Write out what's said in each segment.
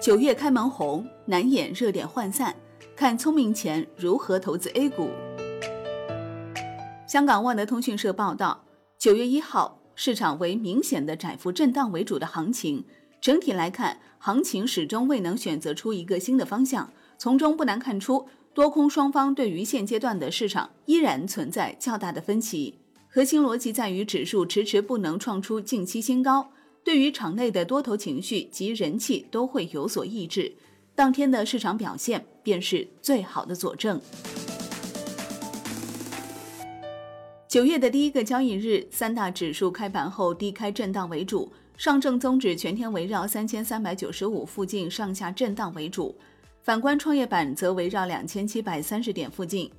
九月开门红，难掩热点涣散。看聪明钱如何投资 A 股。香港万德通讯社报道，九月一号，市场为明显的窄幅震荡为主的行情。整体来看，行情始终未能选择出一个新的方向。从中不难看出，多空双方对于现阶段的市场依然存在较大的分歧。核心逻辑在于指数迟迟不能创出近期新高。对于场内的多头情绪及人气都会有所抑制，当天的市场表现便是最好的佐证。九月的第一个交易日，三大指数开盘后低开震荡为主，上证综指全天围绕三千三百九十五附近上下震荡为主，反观创业板则围绕两千七百三十点附近。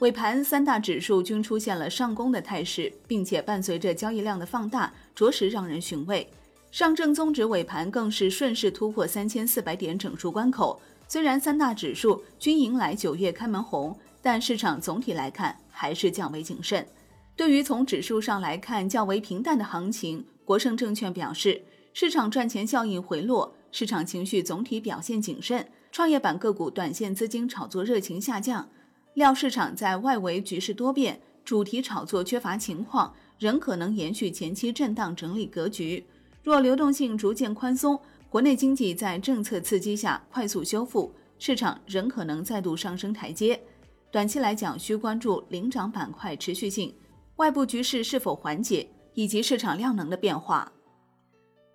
尾盘三大指数均出现了上攻的态势，并且伴随着交易量的放大，着实让人寻味。上证综指尾盘更是顺势突破三千四百点整数关口。虽然三大指数均迎来九月开门红，但市场总体来看还是较为谨慎。对于从指数上来看较为平淡的行情，国盛证券表示，市场赚钱效应回落，市场情绪总体表现谨慎，创业板个股短线资金炒作热情下降。料市场在外围局势多变、主题炒作缺乏情况，仍可能延续前期震荡整理格局。若流动性逐渐宽松，国内经济在政策刺激下快速修复，市场仍可能再度上升台阶。短期来讲，需关注领涨板块持续性、外部局势是否缓解以及市场量能的变化。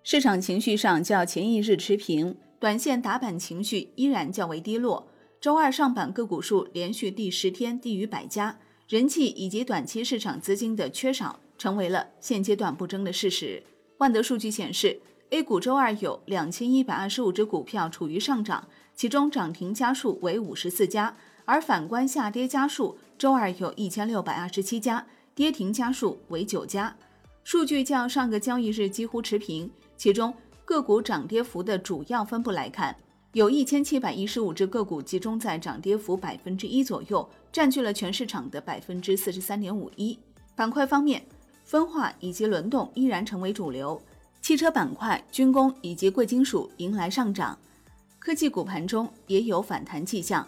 市场情绪上较前一日持平，短线打板情绪依然较为低落。周二上板个股数连续第十天低于百家，人气以及短期市场资金的缺少成为了现阶段不争的事实。万德数据显示，A 股周二有两千一百二十五只股票处于上涨，其中涨停家数为五十四家，而反观下跌家数，周二有一千六百二十七家，跌停家数为九家。数据较上个交易日几乎持平，其中个股涨跌幅的主要分布来看。有一千七百一十五只个股集中在涨跌幅百分之一左右，占据了全市场的百分之四十三点五一。板块方面，分化以及轮动依然成为主流，汽车板块、军工以及贵金属迎来上涨，科技股盘中也有反弹迹象。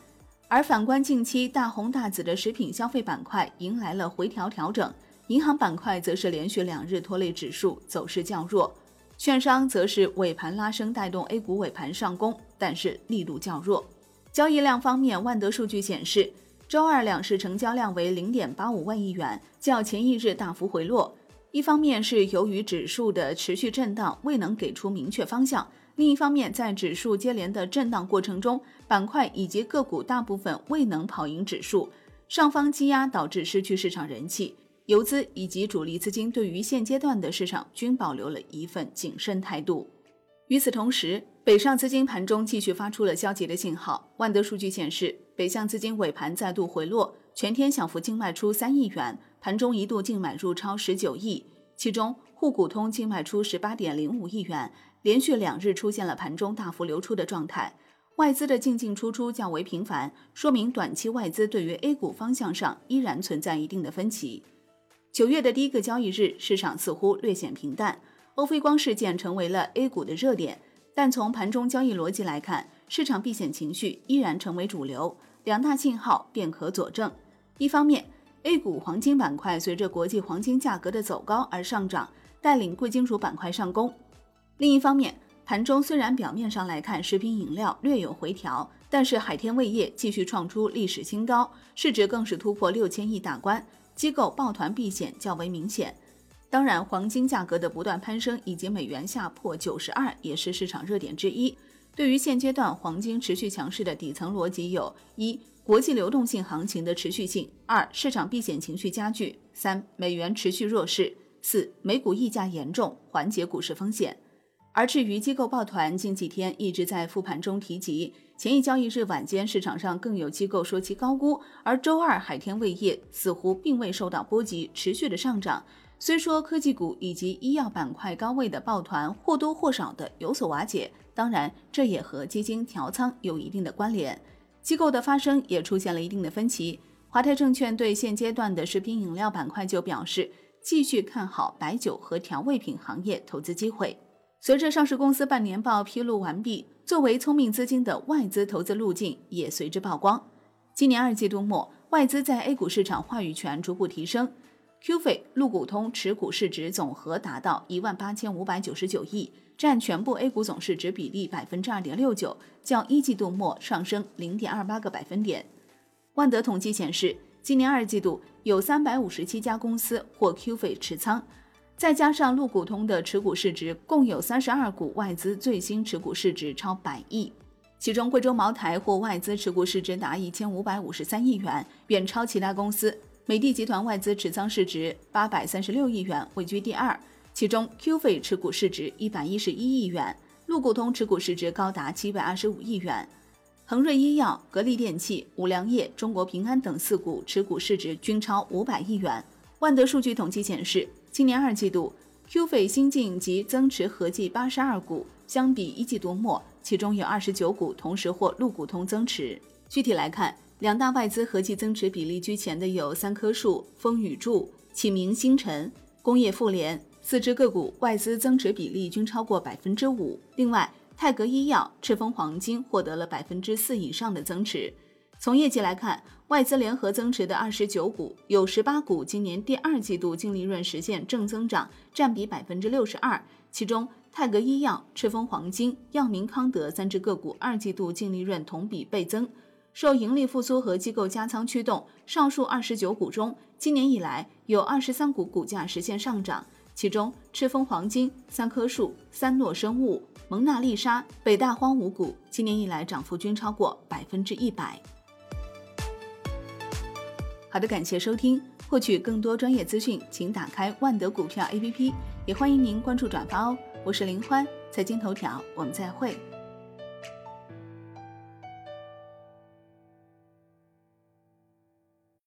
而反观近期大红大紫的食品消费板块迎来了回调调整，银行板块则是连续两日拖累指数，走势较弱。券商则是尾盘拉升带动 A 股尾盘上攻，但是力度较弱。交易量方面，万德数据显示，周二两市成交量为零点八五万亿元，较前一日大幅回落。一方面是由于指数的持续震荡未能给出明确方向，另一方面在指数接连的震荡过程中，板块以及个股大部分未能跑赢指数，上方积压导致失去市场人气。游资以及主力资金对于现阶段的市场均保留了一份谨慎态度。与此同时，北上资金盘中继续发出了消极的信号。万德数据显示，北向资金尾盘再度回落，全天小幅净卖出三亿元，盘中一度净买入超十九亿，其中沪股通净卖出十八点零五亿元，连续两日出现了盘中大幅流出的状态。外资的进进出出较为频繁，说明短期外资对于 A 股方向上依然存在一定的分歧。九月的第一个交易日，市场似乎略显平淡，欧菲光事件成为了 A 股的热点。但从盘中交易逻辑来看，市场避险情绪依然成为主流，两大信号便可佐证：一方面，A 股黄金板块随着国际黄金价格的走高而上涨，带领贵金属板块上攻；另一方面，盘中虽然表面上来看食品饮料略有回调，但是海天味业继续创出历史新高，市值更是突破六千亿大关。机构抱团避险较为明显，当然，黄金价格的不断攀升以及美元下破九十二也是市场热点之一。对于现阶段黄金持续强势的底层逻辑有：一、国际流动性行情的持续性；二、市场避险情绪加剧；三、美元持续弱势；四、美股溢价严重，缓解股市风险。而至于机构抱团，近几天一直在复盘中提及。前一交易日晚间，市场上更有机构说其高估，而周二海天味业似乎并未受到波及，持续的上涨。虽说科技股以及医药板块高位的抱团或多或少的有所瓦解，当然这也和基金调仓有一定的关联。机构的发生也出现了一定的分歧。华泰证券对现阶段的食品饮料板块就表示，继续看好白酒和调味品行业投资机会。随着上市公司半年报披露完毕，作为聪明资金的外资投资路径也随之曝光。今年二季度末，外资在 A 股市场话语权逐步提升，Q 费陆股通持股市值总和达到一万八千五百九十九亿，占全部 A 股总市值比例百分之二点六九，较一季度末上升零点二八个百分点。万德统计显示，今年二季度有三百五十七家公司获 Q 费持仓。再加上陆股通的持股市值，共有三十二股外资最新持股市值超百亿，其中贵州茅台获外资持股市值达一千五百五十三亿元，远超其他公司。美的集团外资持仓市值八百三十六亿元，位居第二，其中 Q 费持股市值一百一十一亿元，陆股通持股市值高达七百二十五亿元。恒瑞医药、格力电器、五粮液、中国平安等四股持股市值均超五百亿元。万德数据统计显示。今年二季度，Q 费新进及增持合计八十二股，相比一季度末，其中有二十九股同时获陆股通增持。具体来看，两大外资合计增持比例居前的有三棵树、风雨柱、启明星辰、工业富联四只个股，外资增持比例均超过百分之五。另外，泰格医药、赤峰黄金获得了百分之四以上的增持。从业绩来看，外资联合增持的二十九股，有十八股今年第二季度净利润实现正增长，占比百分之六十二。其中，泰格医药、赤峰黄金、药明康德三只个股二季度净利润同比倍增。受盈利复苏和机构加仓驱动，上述二十九股中，今年以来有二十三股股价实现上涨。其中，赤峰黄金、三棵树、三诺生物、蒙娜丽莎、北大荒五股今年以来涨幅均超过百分之一百。好的，感谢收听。获取更多专业资讯，请打开万德股票 APP，也欢迎您关注转发哦。我是林欢，财经头条，我们再会。